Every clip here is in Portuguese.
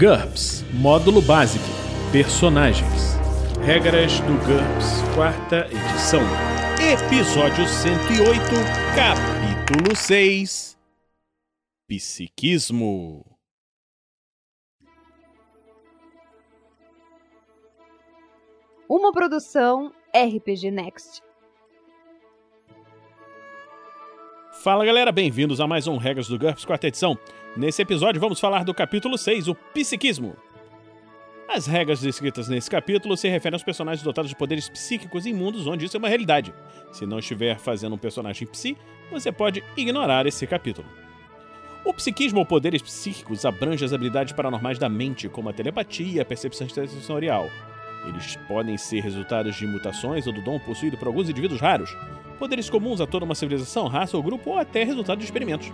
GURPS Módulo Básico Personagens Regras do GURPS, quarta edição. Episódio 108, capítulo 6 Psiquismo. Uma produção RPG Next. Fala galera, bem-vindos a mais um Regras do GURPS, quarta edição. Nesse episódio vamos falar do capítulo 6, o Psiquismo. As regras descritas nesse capítulo se referem aos personagens dotados de poderes psíquicos em mundos onde isso é uma realidade. Se não estiver fazendo um personagem psi, você pode ignorar esse capítulo. O psiquismo ou poderes psíquicos abrange as habilidades paranormais da mente, como a telepatia e a percepção sensorial. Eles podem ser resultados de mutações ou do dom possuído por alguns indivíduos raros, poderes comuns a toda uma civilização, raça ou grupo, ou até resultado de experimentos.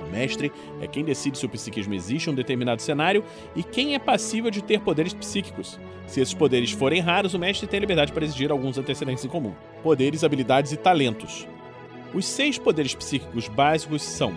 O mestre é quem decide se o psiquismo existe em um determinado cenário e quem é passível de ter poderes psíquicos. Se esses poderes forem raros, o mestre tem a liberdade para exigir alguns antecedentes em comum. Poderes, habilidades e talentos. Os seis poderes psíquicos básicos são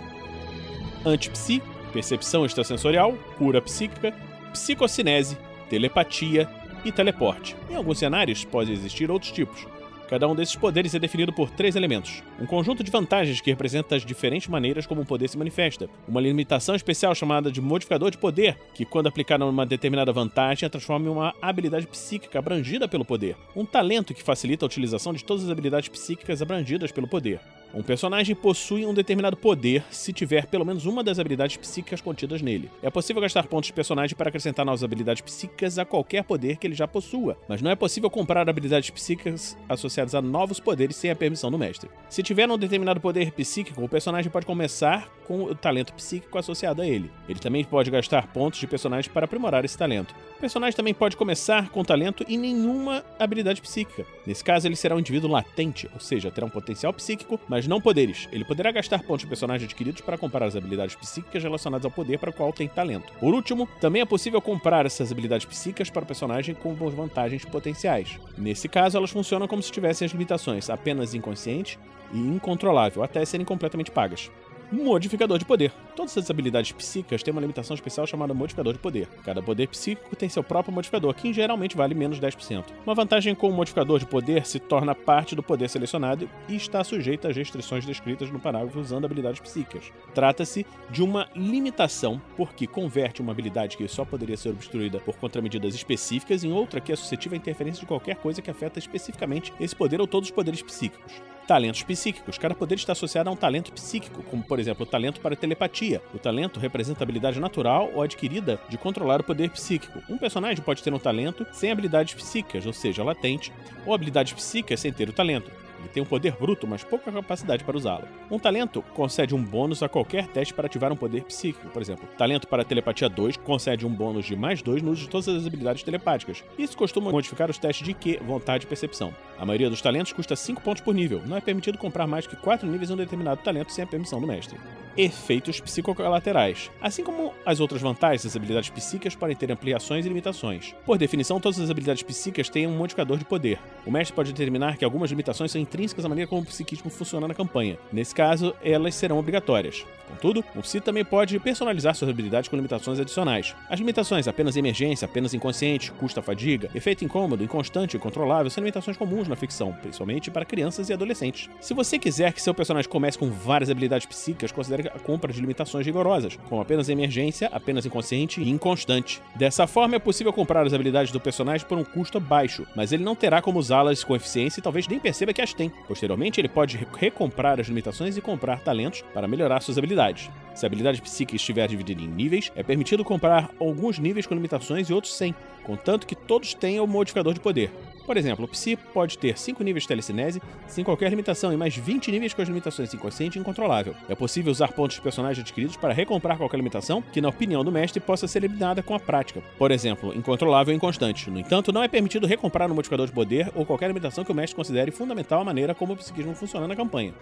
antipsi, percepção extrasensorial, cura psíquica, psicocinese, telepatia e teleporte. Em alguns cenários podem existir outros tipos. Cada um desses poderes é definido por três elementos: um conjunto de vantagens que representa as diferentes maneiras como um poder se manifesta, uma limitação especial chamada de modificador de poder, que, quando aplicada numa determinada vantagem, a transforma em uma habilidade psíquica abrangida pelo poder, um talento que facilita a utilização de todas as habilidades psíquicas abrangidas pelo poder. Um personagem possui um determinado poder se tiver pelo menos uma das habilidades psíquicas contidas nele. É possível gastar pontos de personagem para acrescentar novas habilidades psíquicas a qualquer poder que ele já possua, mas não é possível comprar habilidades psíquicas associadas a novos poderes sem a permissão do mestre. Se tiver um determinado poder psíquico, o personagem pode começar com o talento psíquico associado a ele. Ele também pode gastar pontos de personagem para aprimorar esse talento. O personagem também pode começar com talento e nenhuma habilidade psíquica. Nesse caso, ele será um indivíduo latente, ou seja, terá um potencial psíquico, mas não poderes. Ele poderá gastar pontos de personagem adquiridos para comprar as habilidades psíquicas relacionadas ao poder para o qual tem talento. Por último, também é possível comprar essas habilidades psíquicas para o personagem com vantagens potenciais. Nesse caso, elas funcionam como se tivessem as limitações apenas inconsciente e incontrolável, até serem completamente pagas. Modificador de poder. Todas as habilidades psíquicas têm uma limitação especial chamada modificador de poder. Cada poder psíquico tem seu próprio modificador, que geralmente vale menos 10%. Uma vantagem com o modificador de poder se torna parte do poder selecionado e está sujeita às restrições descritas no parágrafo usando habilidades psíquicas. Trata-se de uma limitação, porque converte uma habilidade que só poderia ser obstruída por contramedidas específicas em outra que é suscetível à interferência de qualquer coisa que afeta especificamente esse poder ou todos os poderes psíquicos. Talentos psíquicos. Cada poder está associado a um talento psíquico, como por exemplo o talento para telepatia. O talento representa a habilidade natural ou adquirida de controlar o poder psíquico. Um personagem pode ter um talento sem habilidades psíquicas, ou seja, latente, ou habilidades psíquicas sem ter o talento. Ele tem um poder bruto, mas pouca capacidade para usá-lo. Um talento concede um bônus a qualquer teste para ativar um poder psíquico. Por exemplo, talento para telepatia 2 concede um bônus de mais 2 no uso de todas as habilidades telepáticas. Isso costuma modificar os testes de Q, vontade e percepção. A maioria dos talentos custa 5 pontos por nível. Não é permitido comprar mais que 4 níveis em um determinado talento sem a permissão do mestre. Efeitos psicolaterais. Assim como as outras vantagens, as habilidades psíquicas podem ter ampliações e limitações. Por definição, todas as habilidades psíquicas têm um modificador de poder. O mestre pode determinar que algumas limitações são intrínsecas à maneira como o psiquismo funciona na campanha. Nesse caso, elas serão obrigatórias. Contudo, o psi também pode personalizar suas habilidades com limitações adicionais. As limitações apenas emergência, apenas inconsciente, custa fadiga, efeito incômodo, inconstante e incontrolável são limitações comuns na ficção, principalmente para crianças e adolescentes. Se você quiser que seu personagem comece com várias habilidades psíquicas, considere a compra de limitações rigorosas, como apenas emergência, apenas inconsciente e inconstante. Dessa forma, é possível comprar as habilidades do personagem por um custo baixo, mas ele não terá como usá-las com eficiência e talvez nem perceba que as tem. Posteriormente, ele pode recomprar as limitações e comprar talentos para melhorar suas habilidades. Se a habilidade psíquica estiver dividida em níveis, é permitido comprar alguns níveis com limitações e outros sem, contanto que todos tenham o modificador de poder. Por exemplo, o Psi pode ter 5 níveis de telecinese sem qualquer limitação e mais 20 níveis com as limitações inconsciente e incontrolável. É possível usar pontos de personagem adquiridos para recomprar qualquer limitação que, na opinião do mestre, possa ser eliminada com a prática. Por exemplo, incontrolável e inconstante. No entanto, não é permitido recomprar um modificador de poder ou qualquer limitação que o mestre considere fundamental à maneira como o psiquismo funciona na campanha.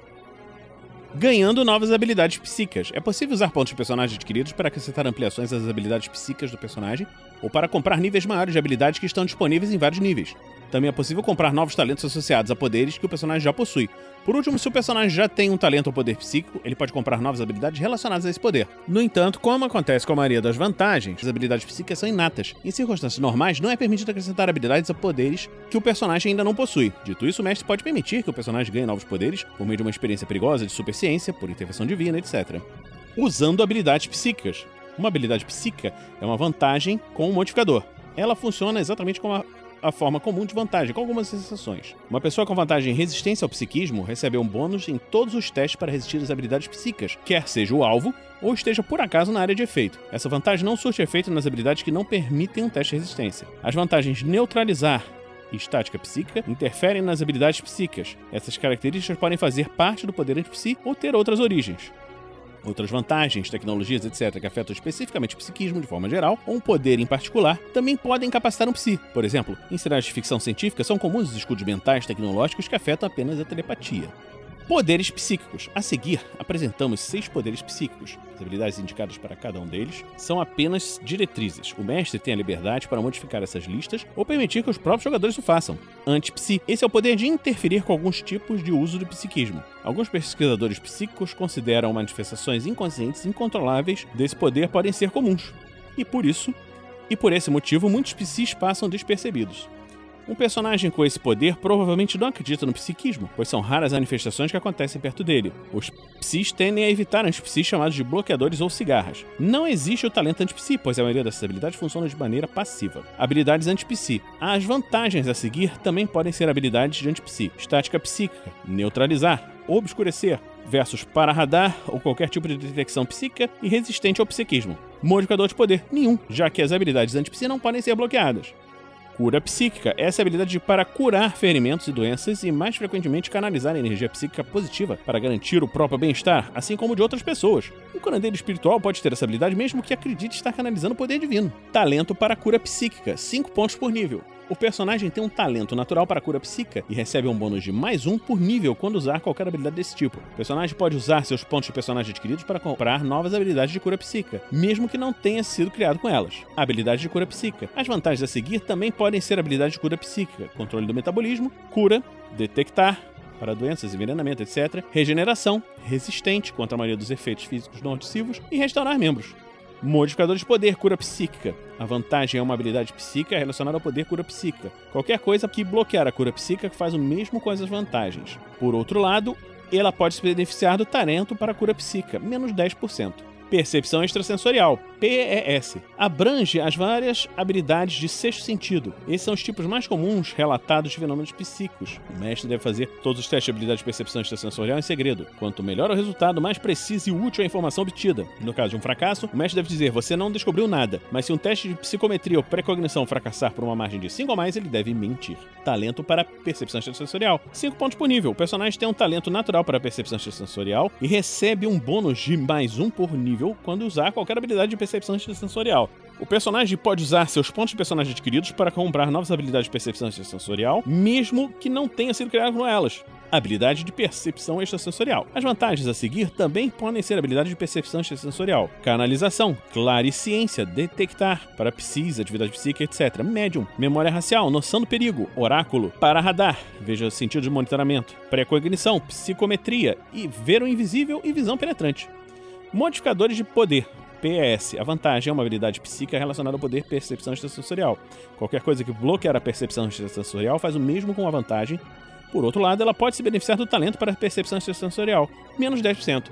ganhando novas habilidades psíquicas. É possível usar pontos de personagem adquiridos para acrescentar ampliações às habilidades psíquicas do personagem ou para comprar níveis maiores de habilidades que estão disponíveis em vários níveis. Também é possível comprar novos talentos associados a poderes que o personagem já possui. Por último, se o personagem já tem um talento ou poder psíquico, ele pode comprar novas habilidades relacionadas a esse poder. No entanto, como acontece com a maioria das vantagens, as habilidades psíquicas são inatas. Em circunstâncias normais, não é permitido acrescentar habilidades a poderes que o personagem ainda não possui. Dito isso, o mestre pode permitir que o personagem ganhe novos poderes por meio de uma experiência perigosa de superciência, por intervenção divina, etc. Usando habilidades psíquicas. Uma habilidade psíquica é uma vantagem com um modificador. Ela funciona exatamente como a a forma comum de vantagem, com algumas exceções. Uma pessoa com vantagem em resistência ao psiquismo recebe um bônus em todos os testes para resistir às habilidades psíquicas, quer seja o alvo ou esteja por acaso na área de efeito. Essa vantagem não surte efeito nas habilidades que não permitem um teste de resistência. As vantagens neutralizar e estática psíquica interferem nas habilidades psíquicas. Essas características podem fazer parte do poder anti-psi ou ter outras origens. Outras vantagens, tecnologias, etc., que afetam especificamente o psiquismo de forma geral, ou um poder em particular, também podem capacitar um psi. Por exemplo, em cenários de ficção científica são comuns os escudos mentais tecnológicos que afetam apenas a telepatia. Poderes psíquicos. A seguir, apresentamos seis poderes psíquicos. As habilidades indicadas para cada um deles são apenas diretrizes. O mestre tem a liberdade para modificar essas listas ou permitir que os próprios jogadores o façam. Anti-psi. Esse é o poder de interferir com alguns tipos de uso do psiquismo. Alguns pesquisadores psíquicos consideram manifestações inconscientes incontroláveis desse poder podem ser comuns. E por isso, e por esse motivo, muitos psis passam despercebidos. Um personagem com esse poder provavelmente não acredita no psiquismo, pois são raras as manifestações que acontecem perto dele. Os psis tendem a evitar antipsis chamados de bloqueadores ou cigarras. Não existe o talento antipsi, pois a maioria dessas habilidades funciona de maneira passiva. Habilidades antipsi. As vantagens a seguir também podem ser habilidades de antipsi. Estática psíquica, neutralizar, obscurecer, versus para radar ou qualquer tipo de detecção psíquica e resistente ao psiquismo. Modificador de poder nenhum, já que as habilidades antipsi não podem ser bloqueadas. Cura psíquica. Essa é a habilidade para curar ferimentos e doenças e, mais frequentemente, canalizar energia psíquica positiva para garantir o próprio bem-estar, assim como de outras pessoas. Um curandeiro espiritual pode ter essa habilidade mesmo que acredite estar canalizando o poder divino. Talento para cura psíquica. 5 pontos por nível. O personagem tem um talento natural para cura psíquica e recebe um bônus de mais um por nível quando usar qualquer habilidade desse tipo. O personagem pode usar seus pontos de personagem adquiridos para comprar novas habilidades de cura psíquica, mesmo que não tenha sido criado com elas. Habilidade de cura psíquica. As vantagens a seguir também podem ser habilidades de cura psíquica, controle do metabolismo, cura, detectar, para doenças, envenenamento, etc., regeneração, resistente contra a maioria dos efeitos físicos não nocivos e restaurar membros. Modificador de poder, cura psíquica. A vantagem é uma habilidade psíquica relacionada ao poder cura psíquica. Qualquer coisa que bloquear a cura psíquica faz o mesmo com essas vantagens. Por outro lado, ela pode se beneficiar do talento para cura psíquica, menos 10%. Percepção extrasensorial, PES, abrange as várias habilidades de sexto sentido. Esses são os tipos mais comuns relatados de fenômenos psíquicos. O mestre deve fazer todos os testes de habilidade de percepção extrasensorial em segredo. Quanto melhor o resultado, mais preciso e útil a informação obtida. No caso de um fracasso, o mestre deve dizer: você não descobriu nada, mas se um teste de psicometria ou precognição fracassar por uma margem de 5 ou mais, ele deve mentir. Talento para percepção extrasensorial. 5 pontos por nível. O personagem tem um talento natural para percepção extrasensorial e recebe um bônus de mais um por nível quando usar qualquer habilidade de percepção extrasensorial. O personagem pode usar seus pontos de personagem adquiridos para comprar novas habilidades de percepção extrasensorial, mesmo que não tenha sido criado com elas. Habilidade de percepção extrasensorial. As vantagens a seguir também podem ser habilidade de percepção extrasensorial, canalização, clariciência, detectar, para psis, atividade psíquica, etc. Médium, memória racial, noção do perigo, oráculo, para radar, veja sentido de monitoramento, pré-cognição, psicometria e ver o invisível e visão penetrante. Modificadores de poder. PES. A vantagem é uma habilidade psíquica relacionada ao poder percepção extrasensorial. Qualquer coisa que bloquear a percepção extrasensorial faz o mesmo com a vantagem. Por outro lado, ela pode se beneficiar do talento para a percepção extrasensorial, menos 10%.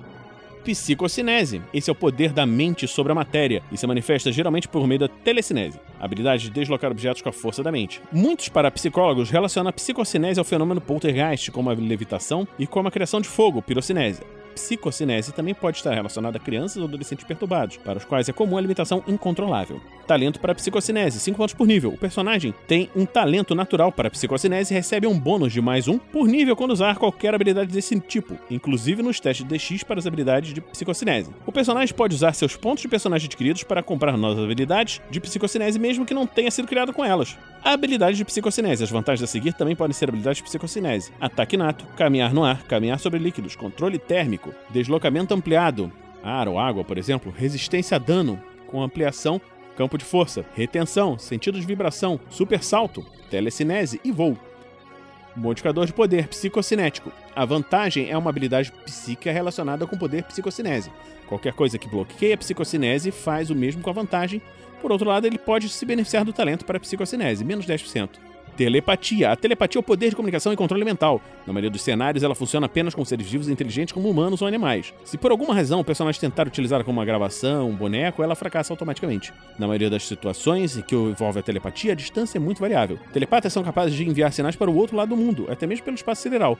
Psicocinese. Esse é o poder da mente sobre a matéria e se manifesta geralmente por meio da telecinese, a habilidade de deslocar objetos com a força da mente. Muitos parapsicólogos relacionam a psicocinese ao fenômeno poltergeist, como a levitação e como a criação de fogo, pirocinese psicocinese também pode estar relacionada a crianças ou adolescentes perturbados, para os quais é comum a limitação incontrolável. talento para psicocinese, 5 pontos por nível. O personagem tem um talento natural para psicocinese e recebe um bônus de mais um por nível quando usar qualquer habilidade desse tipo, inclusive nos testes DX para as habilidades de psicocinese. O personagem pode usar seus pontos de personagem adquiridos para comprar novas habilidades de psicocinese mesmo que não tenha sido criado com elas. A habilidade de psicocinese. As vantagens a seguir também podem ser habilidades de psicocinese. Ataque nato, caminhar no ar, caminhar sobre líquidos, controle térmico, deslocamento ampliado, ar ou água, por exemplo, resistência a dano, com ampliação campo de força, retenção, sentido de vibração, super salto, telecinese e voo. Modificador de poder psicocinético. A vantagem é uma habilidade psíquica relacionada com poder psicocinese. Qualquer coisa que bloqueie a psicocinese faz o mesmo com a vantagem. Por outro lado, ele pode se beneficiar do talento para psicocinese, menos 10%. Telepatia. A telepatia é o poder de comunicação e controle mental. Na maioria dos cenários, ela funciona apenas com seres vivos inteligentes como humanos ou animais. Se por alguma razão o personagem tentar utilizá-la como uma gravação, um boneco, ela fracassa automaticamente. Na maioria das situações em que envolve a telepatia, a distância é muito variável. Telepatas são capazes de enviar sinais para o outro lado do mundo, até mesmo pelo espaço sideral.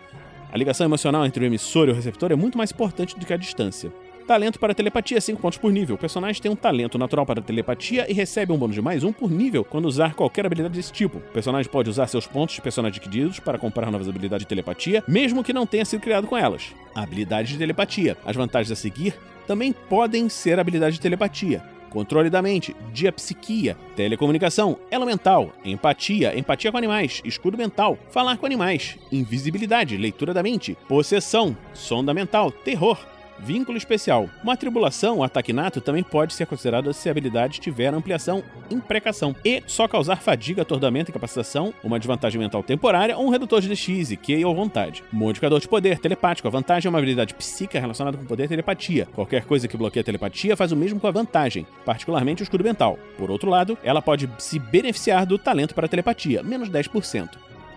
A ligação emocional entre o emissor e o receptor é muito mais importante do que a distância. Talento para telepatia, 5 pontos por nível. O personagem tem um talento natural para telepatia e recebe um bônus de mais um por nível quando usar qualquer habilidade desse tipo. O personagem pode usar seus pontos de personagem adquiridos para comprar novas habilidades de telepatia, mesmo que não tenha sido criado com elas. Habilidade de telepatia. As vantagens a seguir também podem ser habilidade de telepatia controle da mente, diapsiquia, telecomunicação, elemental, empatia, empatia com animais, escudo mental, falar com animais, invisibilidade, leitura da mente, possessão, sonda mental, terror, Vínculo especial. Uma tribulação, o ataque nato, também pode ser considerado se a habilidade tiver ampliação imprecação e só causar fadiga, atordoamento, incapacitação, uma desvantagem mental temporária ou um redutor de DX, Q ou vontade. Modificador de poder, telepático. A vantagem é uma habilidade psíquica relacionada com poder telepatia. Qualquer coisa que bloqueie a telepatia faz o mesmo com a vantagem, particularmente o escudo mental. Por outro lado, ela pode se beneficiar do talento para telepatia, menos 10%.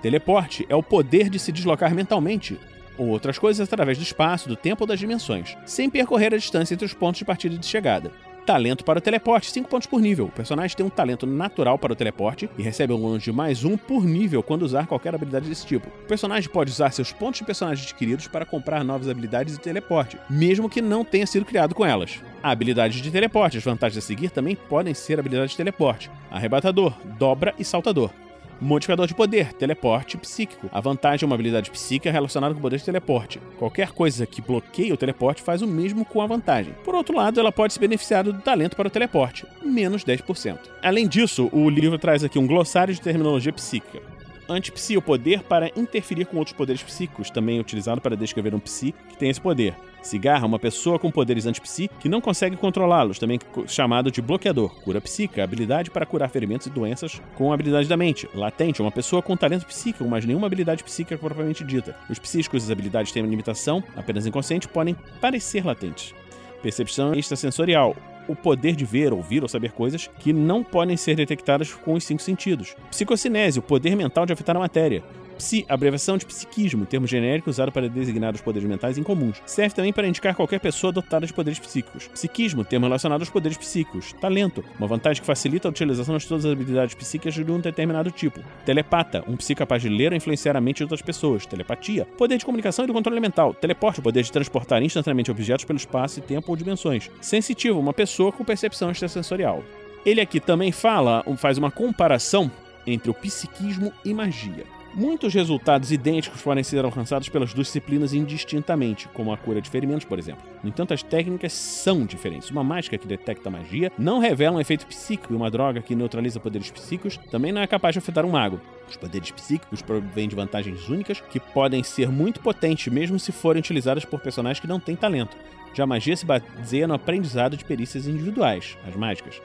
Teleporte é o poder de se deslocar mentalmente, ou outras coisas através do espaço, do tempo ou das dimensões, sem percorrer a distância entre os pontos de partida e de chegada. Talento para o teleporte, 5 pontos por nível. O personagem tem um talento natural para o teleporte e recebe um bônus de mais um por nível quando usar qualquer habilidade desse tipo. O personagem pode usar seus pontos de personagem adquiridos para comprar novas habilidades de teleporte, mesmo que não tenha sido criado com elas. A habilidade de teleporte, as vantagens a seguir também podem ser habilidades de teleporte: arrebatador, dobra e saltador. Modificador de poder, teleporte psíquico. A vantagem é uma habilidade psíquica relacionada com o poder de teleporte. Qualquer coisa que bloqueie o teleporte faz o mesmo com a vantagem. Por outro lado, ela pode se beneficiar do talento para o teleporte, menos 10%. Além disso, o livro traz aqui um glossário de terminologia psíquica. Antipsi, o poder para interferir com outros poderes psíquicos, também utilizado para descrever um psi que tem esse poder. Cigarra, uma pessoa com poderes antipsi que não consegue controlá-los, também chamado de bloqueador. Cura psíquica, habilidade para curar ferimentos e doenças com habilidade da mente. Latente, uma pessoa com talento psíquico, mas nenhuma habilidade psíquica propriamente dita. Os psíquicos e habilidades têm limitação, apenas inconsciente, podem parecer latentes. Percepção extrasensorial, o poder de ver, ouvir ou saber coisas que não podem ser detectadas com os cinco sentidos. Psicocinese, o poder mental de afetar a matéria. Psi, abreviação de psiquismo, termo genérico usado para designar os poderes mentais incomuns. Serve também para indicar qualquer pessoa dotada de poderes psíquicos. Psiquismo, termo relacionado aos poderes psíquicos. Talento, uma vantagem que facilita a utilização de todas as habilidades psíquicas de um determinado tipo. Telepata, um psi capaz de ler ou influenciar a mente de outras pessoas. Telepatia, poder de comunicação e do controle mental. Teleporte, poder de transportar instantaneamente objetos pelo espaço e tempo ou dimensões. Sensitivo, uma pessoa com percepção extrasensorial. Ele aqui também fala, faz uma comparação entre o psiquismo e magia. Muitos resultados idênticos podem ser alcançados pelas disciplinas indistintamente, como a cura de ferimentos, por exemplo. No entanto, as técnicas são diferentes. Uma mágica que detecta magia não revela um efeito psíquico e uma droga que neutraliza poderes psíquicos também não é capaz de afetar um mago. Os poderes psíquicos provêm de vantagens únicas que podem ser muito potentes mesmo se forem utilizadas por personagens que não têm talento. Já a magia se baseia no aprendizado de perícias individuais, as mágicas.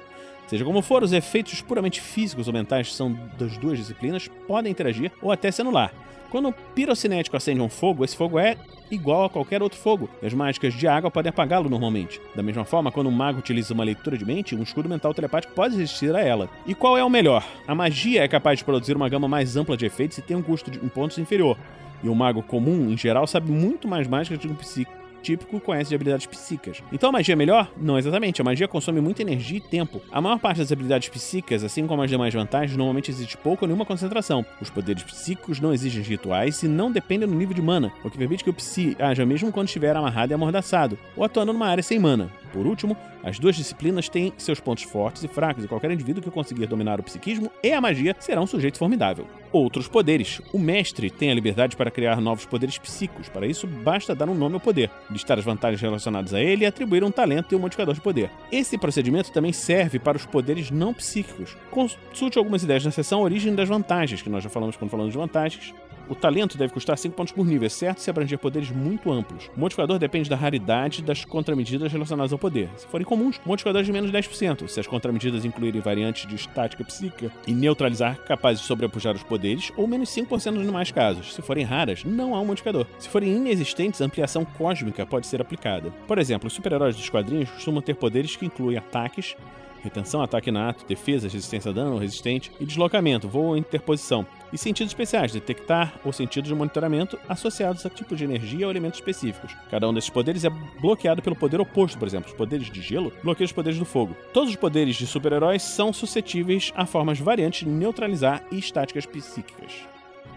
Seja como for, os efeitos puramente físicos ou mentais são das duas disciplinas podem interagir ou até se anular. Quando o pirocinético acende um fogo, esse fogo é igual a qualquer outro fogo, e as mágicas de água podem apagá-lo normalmente. Da mesma forma, quando um mago utiliza uma leitura de mente, um escudo mental telepático pode resistir a ela. E qual é o melhor? A magia é capaz de produzir uma gama mais ampla de efeitos e tem um custo de, pontos inferior. E um mago comum, em geral, sabe muito mais mágicas do que um psíquico típico conhece de habilidades psíquicas. Então a magia é melhor? Não exatamente. A magia consome muita energia e tempo. A maior parte das habilidades psíquicas, assim como as demais vantagens, normalmente existe pouca ou nenhuma concentração. Os poderes psíquicos não exigem rituais e não dependem do nível de mana, o que permite que o psi haja mesmo quando estiver amarrado e amordaçado, ou atuando numa área sem mana. Por último, as duas disciplinas têm seus pontos fortes e fracos, e qualquer indivíduo que conseguir dominar o psiquismo e a magia será um sujeito formidável. Outros poderes. O mestre tem a liberdade para criar novos poderes psíquicos. Para isso, basta dar um nome ao poder, listar as vantagens relacionadas a ele e atribuir um talento e um modificador de poder. Esse procedimento também serve para os poderes não psíquicos. Consulte algumas ideias na seção Origem das Vantagens, que nós já falamos quando falamos de vantagens, o talento deve custar 5 pontos por nível, exceto se abranger poderes muito amplos. O modificador depende da raridade das contramedidas relacionadas ao poder. Se forem comuns, o modificador é de menos 10%. Se as contramedidas incluírem variantes de estática psíquica e neutralizar capazes de sobrepujar os poderes, ou menos 5% nos demais casos. Se forem raras, não há um modificador. Se forem inexistentes, ampliação cósmica pode ser aplicada. Por exemplo, os super-heróis dos quadrinhos costumam ter poderes que incluem ataques, retenção, ataque nato, defesa, resistência a dano, resistente e deslocamento, voo ou interposição. E sentidos especiais, detectar ou sentidos de monitoramento associados a tipos de energia ou elementos específicos. Cada um desses poderes é bloqueado pelo poder oposto, por exemplo, os poderes de gelo bloqueiam os poderes do fogo. Todos os poderes de super-heróis são suscetíveis a formas variantes de neutralizar e estáticas psíquicas.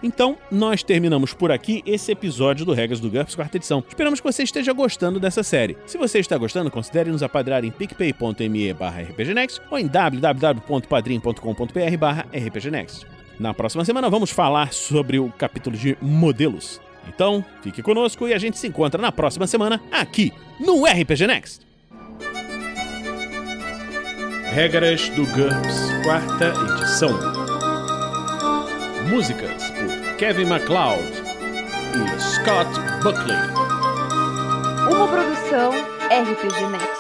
Então, nós terminamos por aqui esse episódio do Regras do GURPS, quarta edição. Esperamos que você esteja gostando dessa série. Se você está gostando, considere nos apadrar em picpay.me barra rpgnext ou em www.padrim.com.br barra rpgnext. Na próxima semana vamos falar sobre o capítulo de modelos. Então, fique conosco e a gente se encontra na próxima semana aqui no RPG Next. Regras do GURPS, quarta edição. Músicas por Kevin MacLeod e Scott Buckley. Uma produção RPG Next.